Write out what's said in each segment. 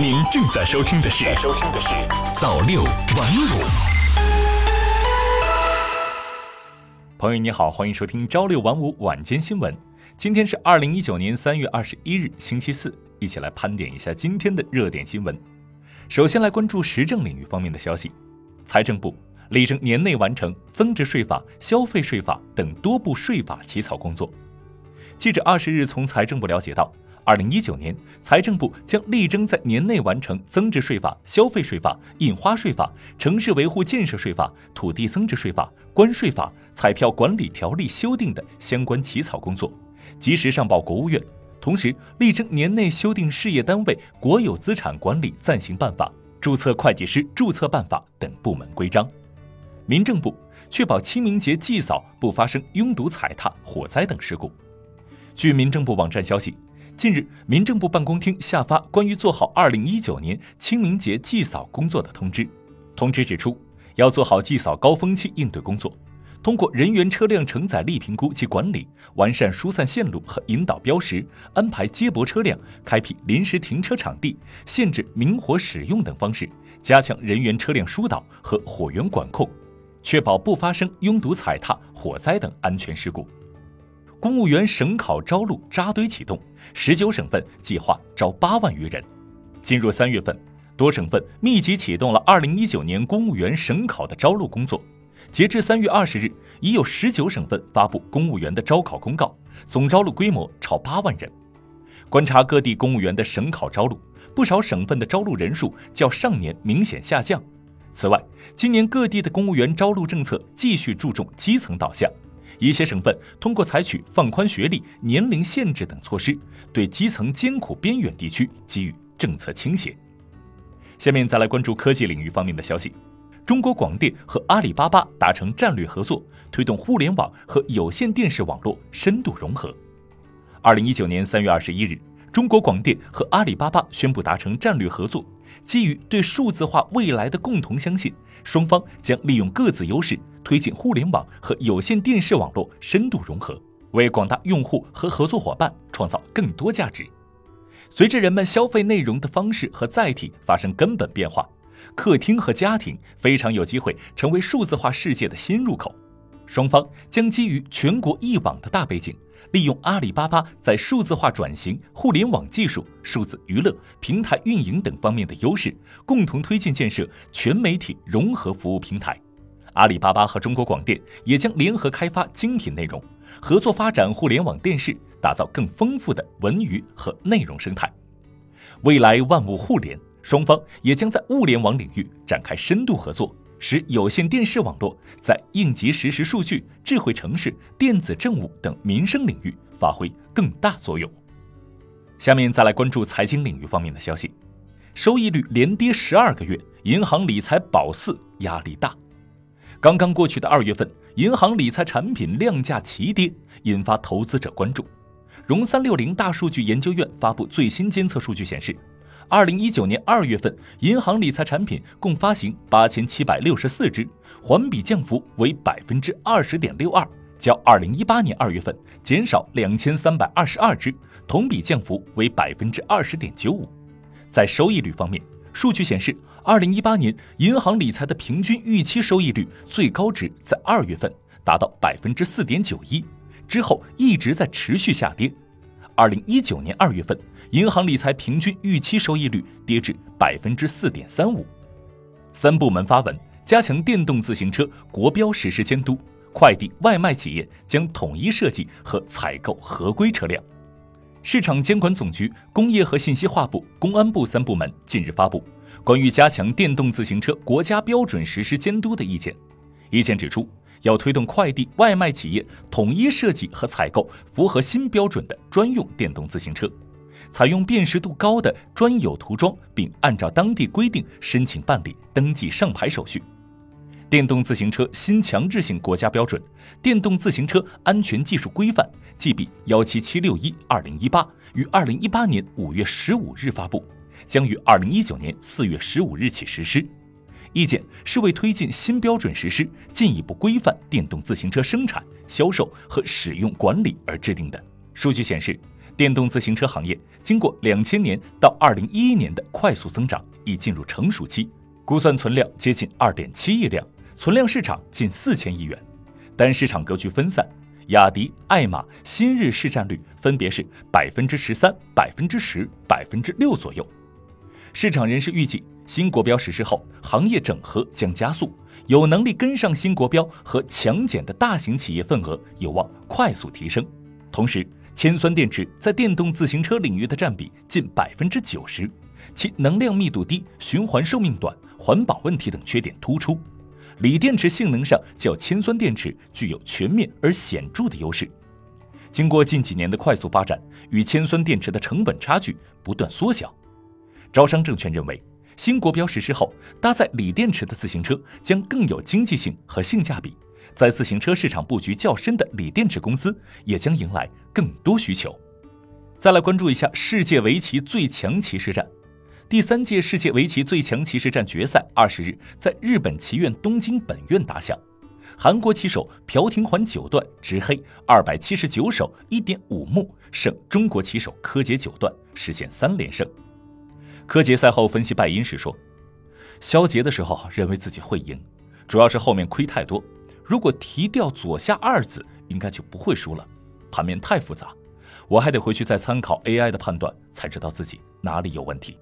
您正在收听的是《收听的是早六晚五》。朋友你好，欢迎收听朝六晚五晚间新闻。今天是二零一九年三月二十一日，星期四，一起来盘点一下今天的热点新闻。首先来关注时政领域方面的消息。财政部力争年内完成增值税法、消费税法等多部税法起草工作。记者二十日从财政部了解到。二零一九年，财政部将力争在年内完成增值税法、消费税法、印花税法、城市维护建设税法、土地增值税法、关税法、彩票管理条例修订的相关起草工作，及时上报国务院。同时，力争年内修订事业单位国有资产管理暂行办法、注册会计师注册办法等部门规章。民政部确保清明节祭扫不发生拥堵、踩踏、火灾等事故。据民政部网站消息。近日，民政部办公厅下发关于做好二零一九年清明节祭扫工作的通知。通知指出，要做好祭扫高峰期应对工作，通过人员车辆承载力评估及管理，完善疏散线路和引导标识，安排接驳车辆，开辟临时停车场地，限制明火使用等方式，加强人员车辆疏导和火源管控，确保不发生拥堵、踩踏、火灾等安全事故。公务员省考招录扎堆启动，十九省份计划招八万余人。进入三月份，多省份密集启动了二零一九年公务员省考的招录工作。截至三月二十日，已有十九省份发布公务员的招考公告，总招录规模超八万人。观察各地公务员的省考招录，不少省份的招录人数较上年明显下降。此外，今年各地的公务员招录政策继续注重基层导向。一些省份通过采取放宽学历、年龄限制等措施，对基层艰苦边远地区给予政策倾斜。下面再来关注科技领域方面的消息：中国广电和阿里巴巴达成战略合作，推动互联网和有线电视网络深度融合。二零一九年三月二十一日，中国广电和阿里巴巴宣布达成战略合作，基于对数字化未来的共同相信，双方将利用各自优势。推进互联网和有线电视网络深度融合，为广大用户和合作伙伴创造更多价值。随着人们消费内容的方式和载体发生根本变化，客厅和家庭非常有机会成为数字化世界的新入口。双方将基于全国一网的大背景，利用阿里巴巴在数字化转型、互联网技术、数字娱乐、平台运营等方面的优势，共同推进建设全媒体融合服务平台。阿里巴巴和中国广电也将联合开发精品内容，合作发展互联网电视，打造更丰富的文娱和内容生态。未来万物互联，双方也将在物联网领域展开深度合作，使有线电视网络在应急实时数据、智慧城市、电子政务等民生领域发挥更大作用。下面再来关注财经领域方面的消息，收益率连跌十二个月，银行理财保四压力大。刚刚过去的二月份，银行理财产品量价齐跌，引发投资者关注。融三六零大数据研究院发布最新监测数据显示，二零一九年二月份，银行理财产品共发行八千七百六十四只，环比降幅为百分之二十点六二，较二零一八年二月份减少两千三百二十二只，同比降幅为百分之二十点九五。在收益率方面，数据显示。二零一八年银行理财的平均预期收益率最高值在二月份达到百分之四点九一，之后一直在持续下跌。二零一九年二月份，银行理财平均预期收益率跌至百分之四点三五。三部门发文加强电动自行车国标实施监督，快递外卖企业将统一设计和采购合规车辆。市场监管总局、工业和信息化部、公安部三部门近日发布。关于加强电动自行车国家标准实施监督的意见，意见指出，要推动快递外卖企业统一设计和采购符合新标准的专用电动自行车，采用辨识度高的专有涂装，并按照当地规定申请办理登记上牌手续。电动自行车新强制性国家标准《电动自行车安全技术规范》（GB 幺七七六一二零一八）于二零一八年五月十五日发布。将于二零一九年四月十五日起实施。意见是为推进新标准实施，进一步规范电动自行车生产、销售和使用管理而制定的。数据显示，电动自行车行业经过两千年到二零一一年的快速增长，已进入成熟期，估算存量接近二点七亿辆，存量市场近四千亿元，但市场格局分散，雅迪、爱玛、新日市占率分别是百分之十三、百分之十、百分之六左右。市场人士预计，新国标实施后，行业整合将加速，有能力跟上新国标和强减的大型企业份额有望快速提升。同时，铅酸电池在电动自行车领域的占比近百分之九十，其能量密度低、循环寿命短、环保问题等缺点突出。锂电池性能上较铅酸电池具有全面而显著的优势。经过近几年的快速发展，与铅酸电池的成本差距不断缩小。招商证券认为，新国标实施后，搭载锂电池的自行车将更有经济性和性价比。在自行车市场布局较深的锂电池公司也将迎来更多需求。再来关注一下世界围棋最强骑士战，第三届世界围棋最强骑士战决赛二十日在日本棋院东京本院打响，韩国棋手朴廷桓九段执黑二百七十九手一点五目胜中国棋手柯洁九段，实现三连胜。柯洁赛后分析败因时说：“肖捷的时候认为自己会赢，主要是后面亏太多。如果提掉左下二字，应该就不会输了。盘面太复杂，我还得回去再参考 AI 的判断，才知道自己哪里有问题。”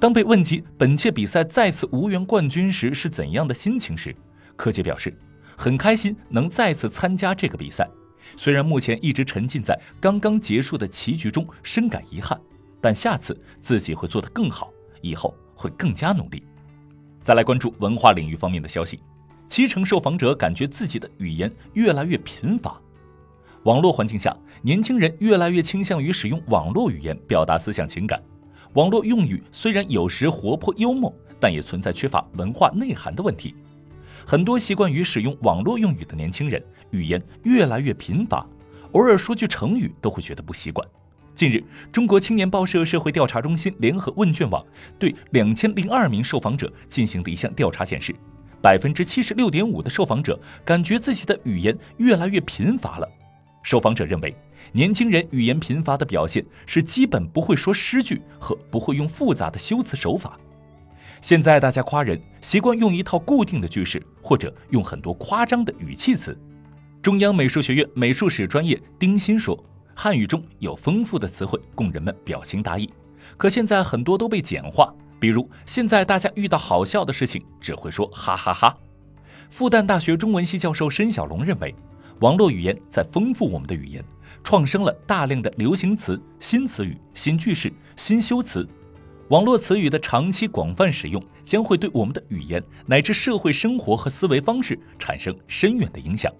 当被问及本届比赛再次无缘冠军时是怎样的心情时，柯洁表示：“很开心能再次参加这个比赛，虽然目前一直沉浸在刚刚结束的棋局中，深感遗憾。”但下次自己会做得更好，以后会更加努力。再来关注文化领域方面的消息，七成受访者感觉自己的语言越来越贫乏。网络环境下，年轻人越来越倾向于使用网络语言表达思想情感。网络用语虽然有时活泼幽默，但也存在缺乏文化内涵的问题。很多习惯于使用网络用语的年轻人，语言越来越贫乏，偶尔说句成语都会觉得不习惯。近日，中国青年报社社会调查中心联合问卷网对两千零二名受访者进行的一项调查显示，百分之七十六点五的受访者感觉自己的语言越来越贫乏了。受访者认为，年轻人语言贫乏的表现是基本不会说诗句和不会用复杂的修辞手法。现在大家夸人习惯用一套固定的句式，或者用很多夸张的语气词。中央美术学院美术史专业丁鑫说。汉语中有丰富的词汇供人们表情达意，可现在很多都被简化。比如，现在大家遇到好笑的事情只会说哈哈哈。复旦大学中文系教授申小龙认为，网络语言在丰富我们的语言，创生了大量的流行词、新词语、新句式、新修辞。网络词语的长期广泛使用，将会对我们的语言乃至社会生活和思维方式产生深远的影响。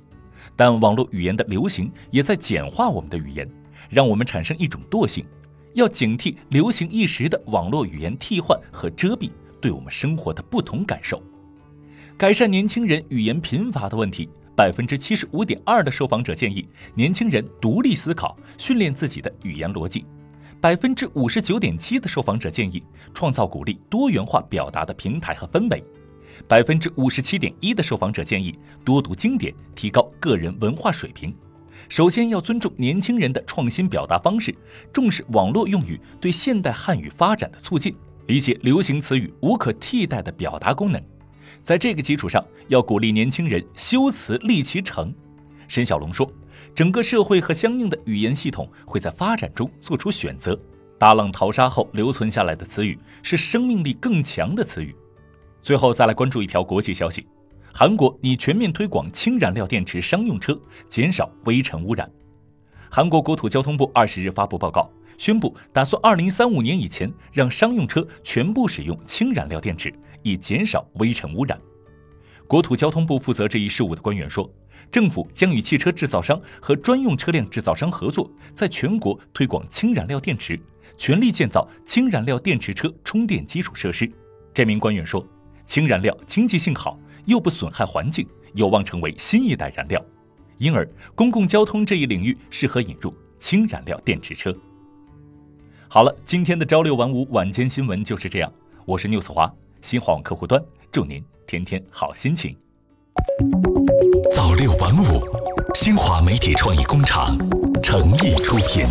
但网络语言的流行也在简化我们的语言，让我们产生一种惰性，要警惕流行一时的网络语言替换和遮蔽对我们生活的不同感受。改善年轻人语言贫乏的问题，百分之七十五点二的受访者建议年轻人独立思考，训练自己的语言逻辑；百分之五十九点七的受访者建议创造鼓励多元化表达的平台和氛围。百分之五十七点一的受访者建议多读经典，提高个人文化水平。首先要尊重年轻人的创新表达方式，重视网络用语对现代汉语发展的促进，理解流行词语无可替代的表达功能。在这个基础上，要鼓励年轻人修辞立其成。申小龙说：“整个社会和相应的语言系统会在发展中做出选择。大浪淘沙后留存下来的词语是生命力更强的词语。”最后再来关注一条国际消息：韩国拟全面推广氢燃料电池商用车，减少微尘污染。韩国国土交通部二十日发布报告，宣布打算二零三五年以前让商用车全部使用氢燃料电池，以减少微尘污染。国土交通部负责这一事务的官员说，政府将与汽车制造商和专用车辆制造商合作，在全国推广氢燃料电池，全力建造氢燃料电池车充电基础设施。这名官员说。氢燃料经济性好，又不损害环境，有望成为新一代燃料。因而，公共交通这一领域适合引入氢燃料电池车。好了，今天的朝六晚五晚间新闻就是这样。我是 news 华，新华网客户端，祝您天天好心情。早六晚五，新华媒体创意工厂。诚意出品。